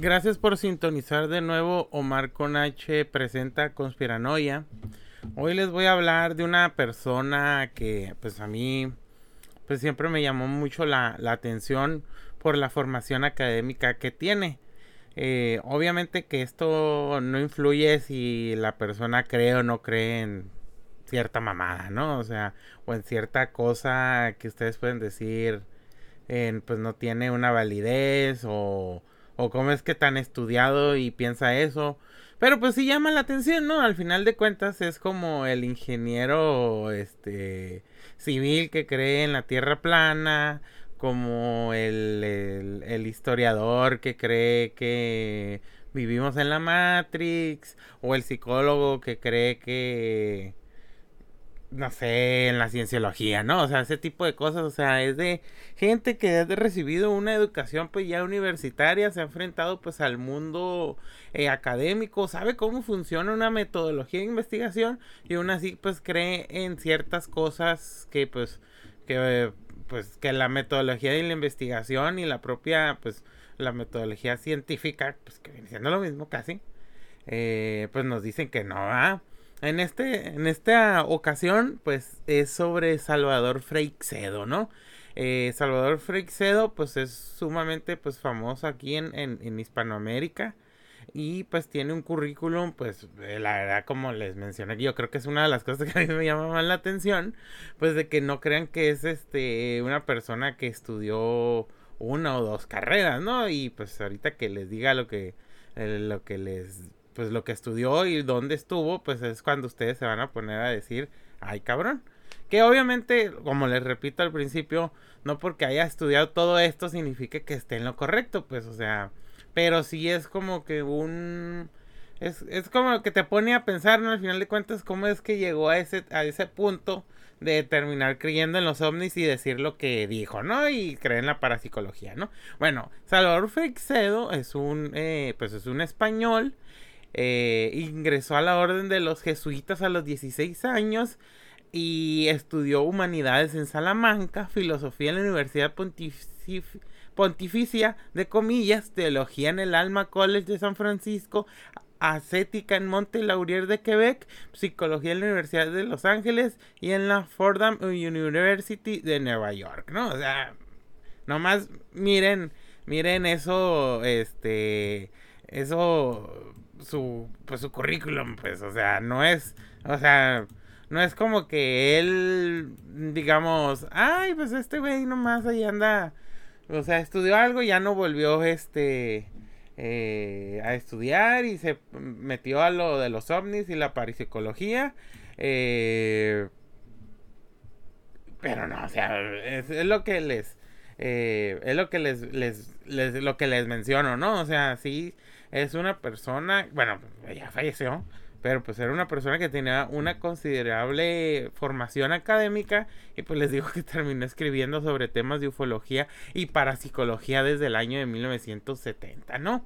Gracias por sintonizar de nuevo. Omar con H presenta Conspiranoia. Hoy les voy a hablar de una persona que pues a mí pues siempre me llamó mucho la, atención por la formación académica que tiene. Eh, obviamente que esto no influye si la persona cree o no cree en cierta mamada, ¿no? O sea, o en cierta cosa que ustedes pueden decir, en, pues no tiene una validez o o cómo es que tan estudiado y piensa eso. Pero pues sí llama la atención, ¿no? Al final de cuentas es como el ingeniero este civil que cree en la tierra plana, como el, el historiador que cree que vivimos en la Matrix, o el psicólogo que cree que no sé, en la cienciología, ¿no? O sea, ese tipo de cosas, o sea, es de gente que ha recibido una educación pues ya universitaria, se ha enfrentado pues al mundo eh, académico, sabe cómo funciona una metodología de investigación y aún así pues cree en ciertas cosas que pues, que pues que la metodología de la investigación y la propia pues la metodología científica, pues que viene siendo lo mismo casi, eh, pues nos dicen que no, ¿ah? En, este, en esta ocasión, pues es sobre Salvador Freixedo, ¿no? Eh, Salvador Freixedo, pues es sumamente pues, famoso aquí en, en, Hispanoamérica y pues tiene un currículum, pues eh, la verdad como les mencioné, yo creo que es una de las cosas que a mí me llama más la atención, pues de que no crean que es este una persona que estudió una o dos carreras, ¿no? Y pues ahorita que les diga lo que, eh, lo que les pues lo que estudió y dónde estuvo, pues es cuando ustedes se van a poner a decir, ay cabrón. Que obviamente, como les repito al principio, no porque haya estudiado todo esto significa que esté en lo correcto, pues, o sea, pero sí es como que un... Es, es como que te pone a pensar, ¿no? Al final de cuentas, cómo es que llegó a ese, a ese punto de terminar creyendo en los ovnis y decir lo que dijo, ¿no? Y creer en la parapsicología, ¿no? Bueno, Salvador Freixedo es un, eh, pues es un español eh, ingresó a la orden de los jesuitas a los 16 años y estudió humanidades en Salamanca, filosofía en la Universidad Pontificia de comillas, teología en el Alma College de San Francisco, ascética en Monte Laurier de Quebec, psicología en la Universidad de Los Ángeles y en la Fordham University de Nueva York, ¿no? O sea, nomás miren, miren eso, este, eso su, pues su currículum, pues, o sea, no es, o sea, no es como que él, digamos, ay, pues este güey nomás ahí anda, o sea, estudió algo ya no volvió, este, eh, a estudiar y se metió a lo de los ovnis y la parapsicología, eh, pero no, o sea, es, lo que les, eh, es lo que les, les, les, lo que les menciono, ¿no? O sea, sí, es una persona, bueno, ya falleció, pero pues era una persona que tenía una considerable formación académica y pues les digo que terminó escribiendo sobre temas de ufología y parapsicología desde el año de 1970, ¿no?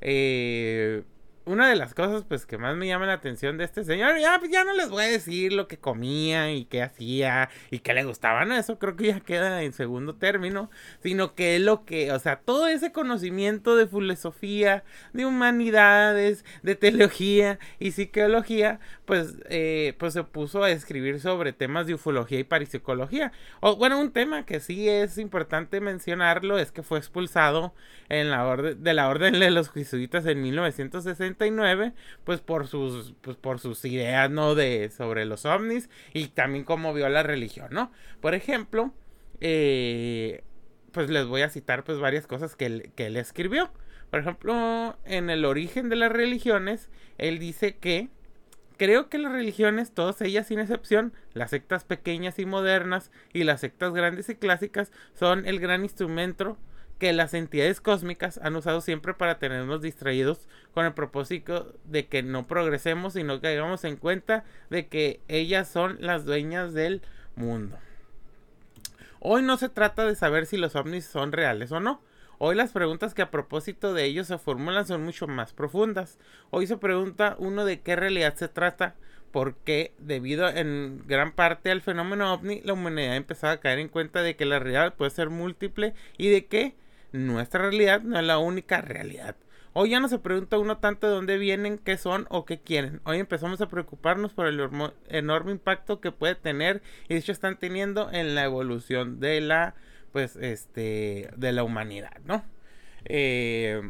Eh, una de las cosas pues que más me llama la atención de este señor, ya, pues, ya no les voy a decir lo que comía y qué hacía y qué le gustaba, no, eso creo que ya queda en segundo término, sino que lo que, o sea, todo ese conocimiento de filosofía, de humanidades, de teología y psicología, pues, eh, pues se puso a escribir sobre temas de ufología y parapsicología. O, bueno, un tema que sí es importante mencionarlo es que fue expulsado en la orden, de la orden de los jesuitas en 1960 pues por sus, pues por sus ideas, ¿no? De, sobre los ovnis y también cómo vio la religión, ¿no? Por ejemplo, eh, pues les voy a citar pues varias cosas que que él escribió. Por ejemplo, en el origen de las religiones, él dice que Creo que las religiones, todas ellas sin excepción, las sectas pequeñas y modernas y las sectas grandes y clásicas, son el gran instrumento que las entidades cósmicas han usado siempre para tenernos distraídos con el propósito de que no progresemos, sino que hagamos en cuenta de que ellas son las dueñas del mundo. Hoy no se trata de saber si los ovnis son reales o no. Hoy las preguntas que a propósito de ellos se formulan son mucho más profundas. Hoy se pregunta uno de qué realidad se trata, porque debido en gran parte al fenómeno ovni, la humanidad ha empezado a caer en cuenta de que la realidad puede ser múltiple y de que nuestra realidad no es la única realidad. Hoy ya no se pregunta uno tanto de dónde vienen, qué son o qué quieren. Hoy empezamos a preocuparnos por el enorme impacto que puede tener y de hecho están teniendo en la evolución de la, pues, este, de la humanidad, ¿no? Eh,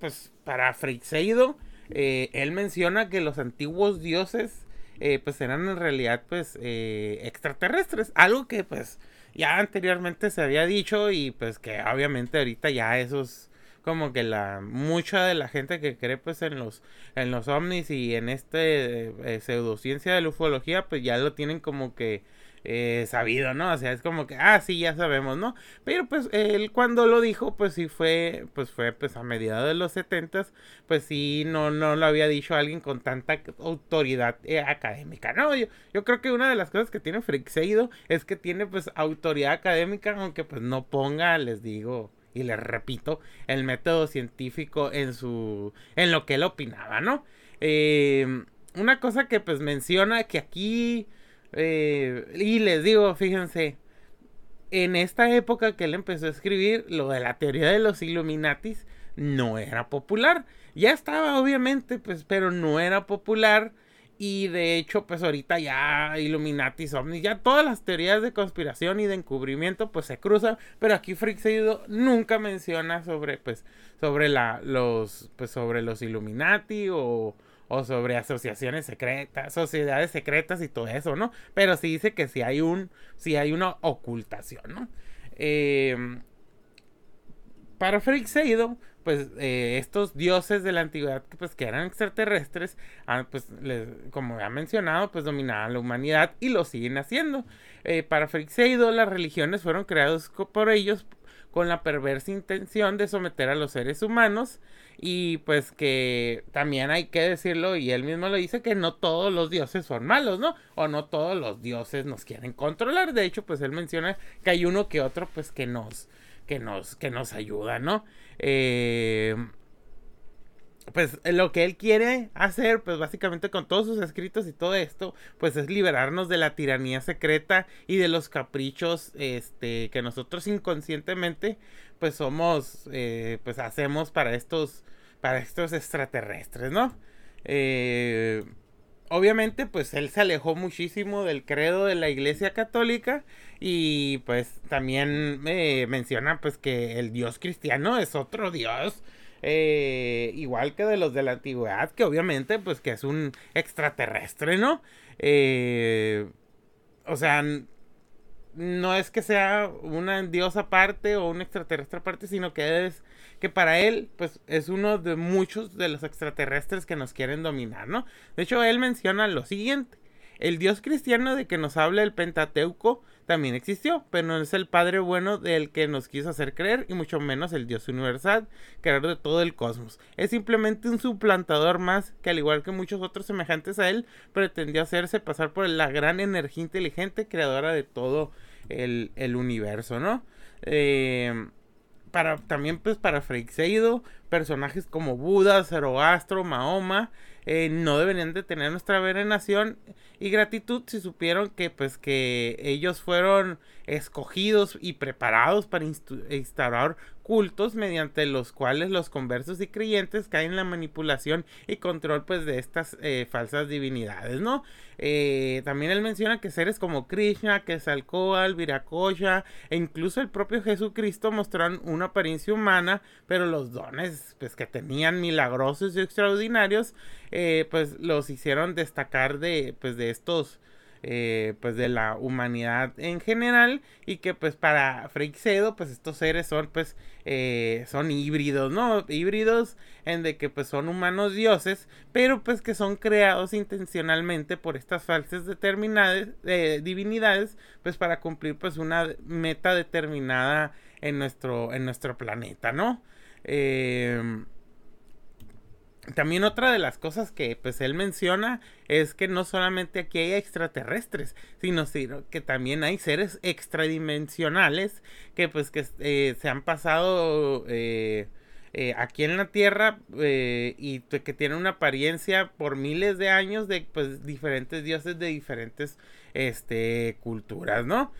pues para Freixeido, eh, él menciona que los antiguos dioses, eh, pues eran en realidad, pues, extraterrestres. Algo que, pues, ya anteriormente se había dicho y pues que obviamente ahorita ya esos como que la mucha de la gente que cree pues en los en los ovnis y en este eh, pseudociencia de la ufología pues ya lo tienen como que eh, sabido, ¿no? O sea, es como que, ah, sí, ya sabemos, ¿no? Pero pues él cuando lo dijo, pues sí fue, pues fue pues a mediados de los setentas, pues sí, no, no lo había dicho alguien con tanta autoridad eh, académica, ¿no? Yo, yo creo que una de las cosas que tiene Frixeido es que tiene pues autoridad académica, aunque pues no ponga, les digo, y les repito, el método científico en su, en lo que él opinaba, ¿no? Eh, una cosa que pues menciona que aquí eh, y les digo, fíjense, en esta época que él empezó a escribir, lo de la teoría de los Illuminatis no era popular. Ya estaba, obviamente, pues, pero no era popular. Y de hecho, pues ahorita ya Illuminatis, ovnis, ya todas las teorías de conspiración y de encubrimiento, pues se cruzan. Pero aquí Freak nunca menciona sobre, pues, sobre la, los, pues, sobre los Illuminati o, o sobre asociaciones secretas, sociedades secretas y todo eso, ¿no? Pero sí dice que si hay un, si hay una ocultación, ¿no? Em, para Freixeido, pues eh, estos dioses de la antigüedad pues que eran extraterrestres, ah, pues como ya mencionado, pues dominaban la humanidad y lo siguen haciendo. Eh, para Freixeido las religiones fueron creadas por ellos con la perversa intención de someter a los seres humanos y pues que también hay que decirlo y él mismo lo dice que no todos los dioses son malos, ¿no? O no todos los dioses nos quieren controlar. De hecho, pues él menciona que hay uno que otro pues que nos que nos que nos ayuda, ¿no? Eh, pues lo que él quiere hacer, pues básicamente con todos sus escritos y todo esto, pues es liberarnos de la tiranía secreta y de los caprichos, este, que nosotros inconscientemente, pues somos, eh, pues hacemos para estos, para estos extraterrestres, ¿no? Eh, obviamente, pues él se alejó muchísimo del credo de la Iglesia Católica y pues también me menciona, pues que el Dios cristiano es otro Dios eh, igual que de los de la antigüedad, que obviamente, pues que es un extraterrestre, ¿no? Eh, o sea, no es que sea una diosa aparte o un extraterrestre aparte, sino que es que para él, pues es uno de muchos de los extraterrestres que nos quieren dominar, ¿no? De hecho, él menciona lo siguiente. El dios cristiano de que nos habla el Pentateuco también existió, pero no es el Padre bueno del que nos quiso hacer creer, y mucho menos el Dios universal, creador de todo el cosmos. Es simplemente un suplantador más que, al igual que muchos otros semejantes a él, pretendió hacerse pasar por la gran energía inteligente creadora de todo el, universo, ¿no? Eh, para, también pues para Freixeido, personajes como Buda, Zoroastro, Mahoma, eh, no deberían de tener nuestra veneración y gratitud si supieron que pues que ellos fueron escogidos y preparados para instaurar cultos mediante los cuales los conversos y creyentes caen en la manipulación y control pues de estas eh, falsas divinidades, ¿no? Eh, también él menciona que seres como Krishna, Quetzalcóatl, Viracocha e incluso el propio Jesucristo mostraron una apariencia humana, pero los dones pues que tenían milagrosos y extraordinarios eh, pues los hicieron destacar de pues de estos eh, pues de la humanidad en general y que pues para Freixedo pues estos seres son pues eh, son híbridos no híbridos en de que pues son humanos dioses pero pues que son creados intencionalmente por estas falsas determinadas divinidades pues para cumplir pues una meta determinada en nuestro en nuestro planeta no eh, también otra de las cosas que pues él menciona es que no solamente aquí hay extraterrestres, sino que también hay seres extradimensionales que pues que eh, se han pasado eh, eh, aquí en la Tierra y que tienen una apariencia por miles de años de pues diferentes dioses de diferentes este, culturas, ¿no?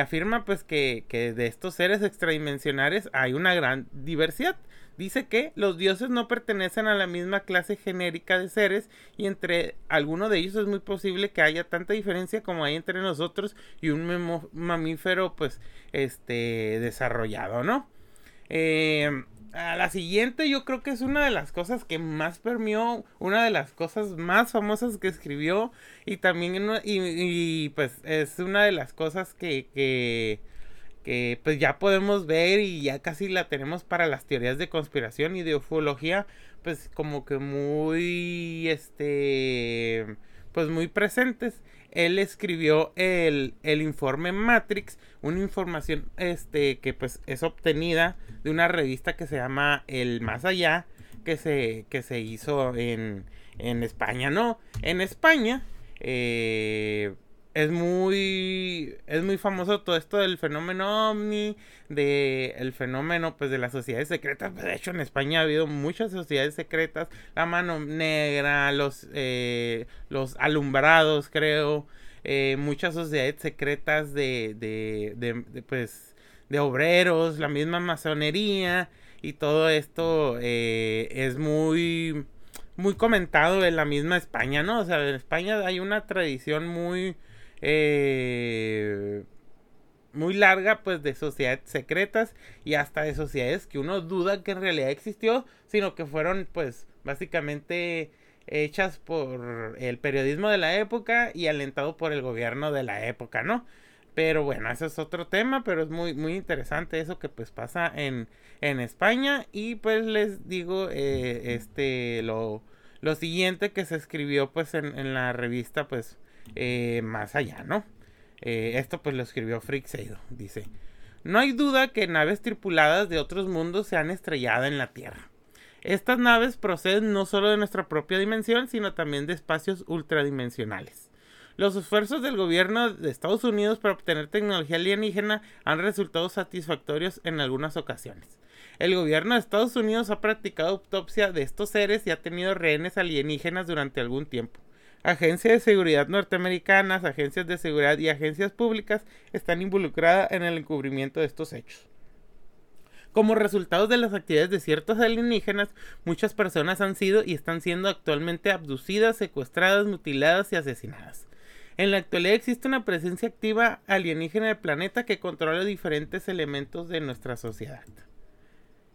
Afirma pues que, que de estos seres extradimensionales hay una gran diversidad Dice que los dioses no pertenecen a la misma clase genérica de seres y entre algunos de ellos es muy posible que haya tanta diferencia como hay entre nosotros y un mamífero pues este desarrollado, ¿no? Eh, a la siguiente yo creo que es una de las cosas que más permeó, una de las cosas más famosas que escribió y también y, pues es una de las cosas que, que, que, pues ya podemos ver y ya casi la tenemos para las teorías de conspiración y de ufología pues como que muy este pues muy presentes él escribió el, el, informe Matrix, una información este, que pues es obtenida de una revista que se llama El Más Allá, que se, que se hizo en, en España, ¿no? En España, eh, es muy es muy famoso todo esto del fenómeno ovni de el fenómeno pues de las sociedades secretas. Pues, de hecho en España ha habido muchas sociedades secretas. La mano negra los eh, los alumbrados creo eh, muchas sociedades secretas de, de, de, pues de obreros la misma masonería y todo esto eh, es muy muy comentado en la misma España no o sea en España hay una tradición muy eh, muy larga pues de sociedades secretas y hasta de sociedades que uno duda que en realidad existió, sino que fueron pues básicamente hechas por el periodismo de la época y alentado por el gobierno de la época, ¿no? Pero bueno, ese es otro tema, pero es muy, muy interesante eso que pues pasa en, en España. Y pues les digo, eh, este, lo, lo siguiente que se escribió pues en, en la revista pues eh, más allá, ¿no? Eh, esto pues lo escribió Seido, dice, no hay duda que naves tripuladas de otros mundos se han estrellado en la Tierra. Estas naves proceden no solo de nuestra propia dimensión, sino también de espacios ultradimensionales. Los esfuerzos del gobierno de Estados Unidos para obtener tecnología alienígena han resultado satisfactorios en algunas ocasiones. El gobierno de Estados Unidos ha practicado autopsia de estos seres y ha tenido rehenes alienígenas durante algún tiempo. Agencias de seguridad norteamericanas, agencias de seguridad y agencias públicas están involucradas en el encubrimiento de estos hechos. Como resultado de las actividades de ciertos alienígenas, muchas personas han sido y están siendo actualmente abducidas, secuestradas, mutiladas y asesinadas. En la actualidad existe una presencia activa alienígena del planeta que controla diferentes elementos de nuestra sociedad.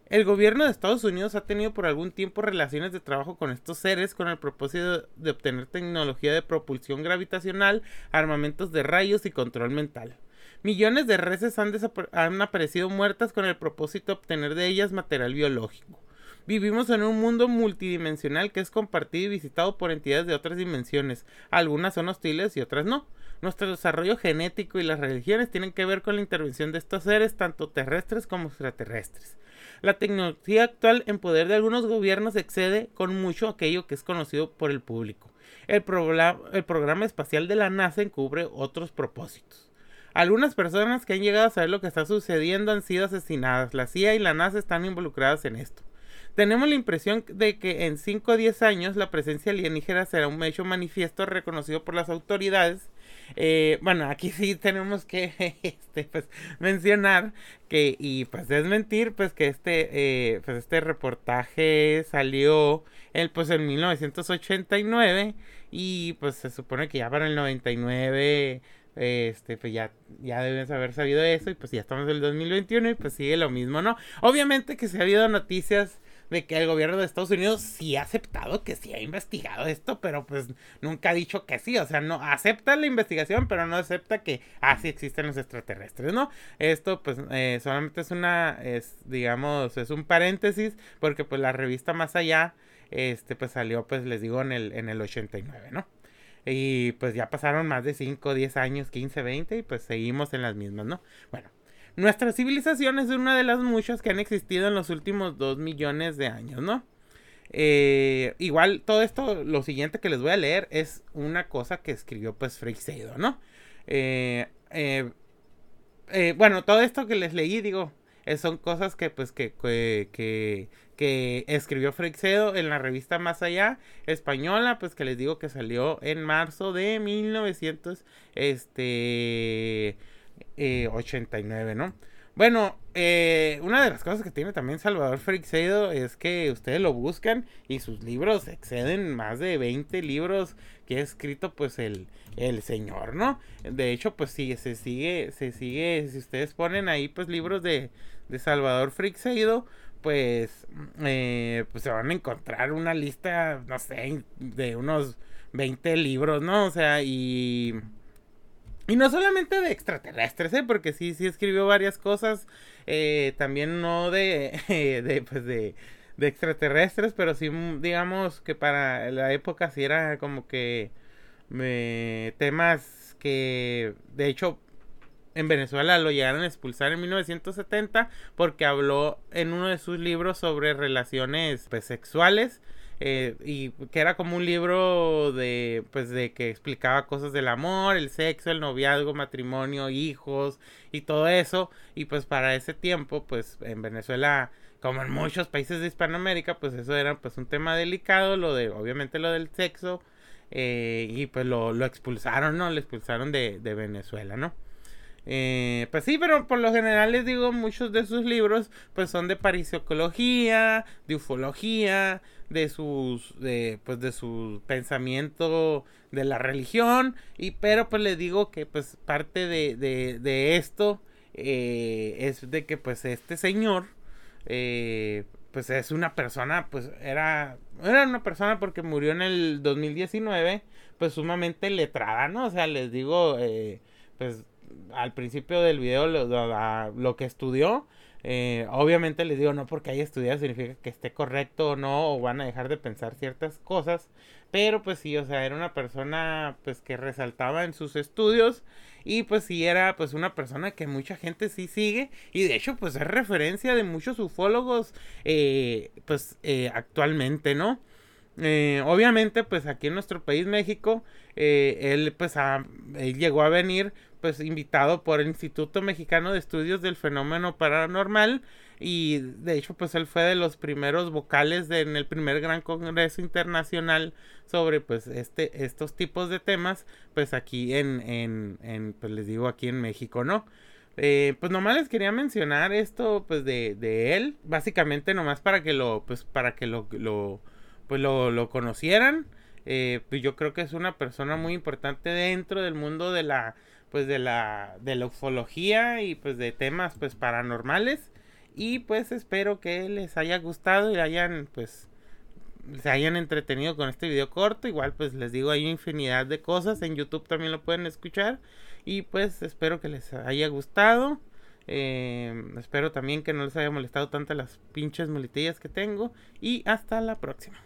El gobierno de Estados Unidos ha tenido por algún tiempo relaciones de trabajo con estos seres con el propósito de obtener tecnología de propulsión gravitacional, armamentos de rayos y control mental. Millones de reses han, han aparecido muertas con el propósito de obtener de ellas material biológico. Vivimos en un mundo multidimensional que es compartido y visitado por entidades de otras dimensiones. Algunas son hostiles y otras no. Nuestro desarrollo genético y las religiones tienen que ver con la intervención de estos seres, tanto terrestres como extraterrestres. La tecnología actual en poder de algunos gobiernos excede con mucho aquello que es conocido por el público. El, programa espacial de la NASA encubre otros propósitos. Algunas personas que han llegado a saber lo que está sucediendo han sido asesinadas. La CIA y la NASA están involucradas en esto. Tenemos la impresión de que en 5 o 10 años la presencia alienígena será un hecho manifiesto reconocido por las autoridades eh, bueno, aquí sí tenemos que este, pues, mencionar que, y pues desmentir, pues que este, eh, pues este reportaje salió el, pues en 1989 y pues se supone que ya para el 99 este, pues ya, ya debes haber sabido eso y pues ya estamos en el 2021 y pues sigue lo mismo, ¿no? Obviamente que se ha habido noticias de que el gobierno de Estados Unidos sí ha aceptado que sí ha investigado esto, pero pues nunca ha dicho que sí, o sea, no acepta la investigación, pero no acepta que así ah, existen los extraterrestres, ¿no? Esto pues eh, solamente es una, es digamos, es un paréntesis, porque pues la revista Más Allá, este pues salió pues les digo en el, en el 89, ¿no? Y pues ya pasaron más de 5, 10 años, 15, 20 y pues seguimos en las mismas, ¿no? Bueno, nuestra civilización es una de las muchas que han existido en los últimos dos millones de años, ¿no? Eh, igual todo esto, lo siguiente que les voy a leer es una cosa que escribió pues Freixedo, ¿no? Eh, eh, bueno, todo esto que les leí, digo, son cosas que pues que, que, que, escribió Freixedo en la revista Más Allá española, pues que les digo que salió en marzo de 1900, este... 89, eh, ¿no? Bueno, eh, una de las cosas que tiene también Salvador Freixedo es que ustedes lo buscan y sus libros exceden más de 20 libros que ha escrito pues el, el señor, ¿no? De hecho, pues sí, se sigue, se sigue, si ustedes ponen ahí pues libros de, de Salvador Freixedo, pues, eh, pues se van a encontrar una lista, no sé, de unos 20 libros, ¿no? O sea, y... Y no solamente de extraterrestres, ¿eh? Porque sí, sí escribió varias cosas. Eh, también no de, de, pues de, extraterrestres, pero sí, mm, digamos que para la época sí era como que temas que, de hecho, en Venezuela lo llegaron a expulsar en 1970 porque habló en uno de sus libros sobre relaciones pues, sexuales eh, y que era como un libro de pues de que explicaba cosas del amor, el sexo, el noviazgo, matrimonio, hijos y todo eso y pues para ese tiempo pues en Venezuela como en muchos países de Hispanoamérica pues eso era pues un tema delicado, lo de obviamente lo del sexo eh, y pues lo, lo expulsaron, ¿no? Lo expulsaron de, de Venezuela, ¿no? Eh, pues sí, pero por lo general les digo, muchos de sus libros pues son de parapsicología, de ufología, de sus, de, pues de su pensamiento de la religión, y pero pues les digo que pues parte de, de, de esto eh, es de que pues este señor eh, pues es una persona, pues era, era una persona porque murió en el 2019, pues sumamente letrada, ¿no? O sea, les digo, eh, pues al principio del video lo, lo, que estudió. Eh, obviamente les digo, no porque haya estudiado significa que esté correcto o no, o van a dejar de pensar ciertas cosas. Pero pues sí, o sea, era una persona pues que resaltaba en sus estudios. Y pues sí era pues una persona que mucha gente sí sigue. Y de hecho pues es referencia de muchos ufólogos eh, pues eh, actualmente, ¿no? obviamente pues aquí en nuestro país México él pues él llegó a venir pues invitado por el Instituto Mexicano de Estudios del Fenómeno Paranormal y de hecho pues él fue de los primeros vocales en el primer gran congreso internacional sobre pues este estos tipos de temas pues aquí en, en, en pues les digo aquí en México no eh, pues nomás les quería mencionar esto pues de, de él básicamente nomás para que lo pues para que lo, lo pues lo, lo conocieran eh, pues yo creo que es una persona muy importante dentro del mundo de la pues de la de la ufología y pues de temas pues paranormales. Y pues espero que les haya gustado y hayan pues se hayan entretenido con este video corto. Igual pues les digo hay infinidad de cosas. En youtube también lo pueden escuchar. Y pues espero que les haya gustado. Eh, espero también que no les haya molestado tanto las pinches muletillas que tengo. Y hasta la próxima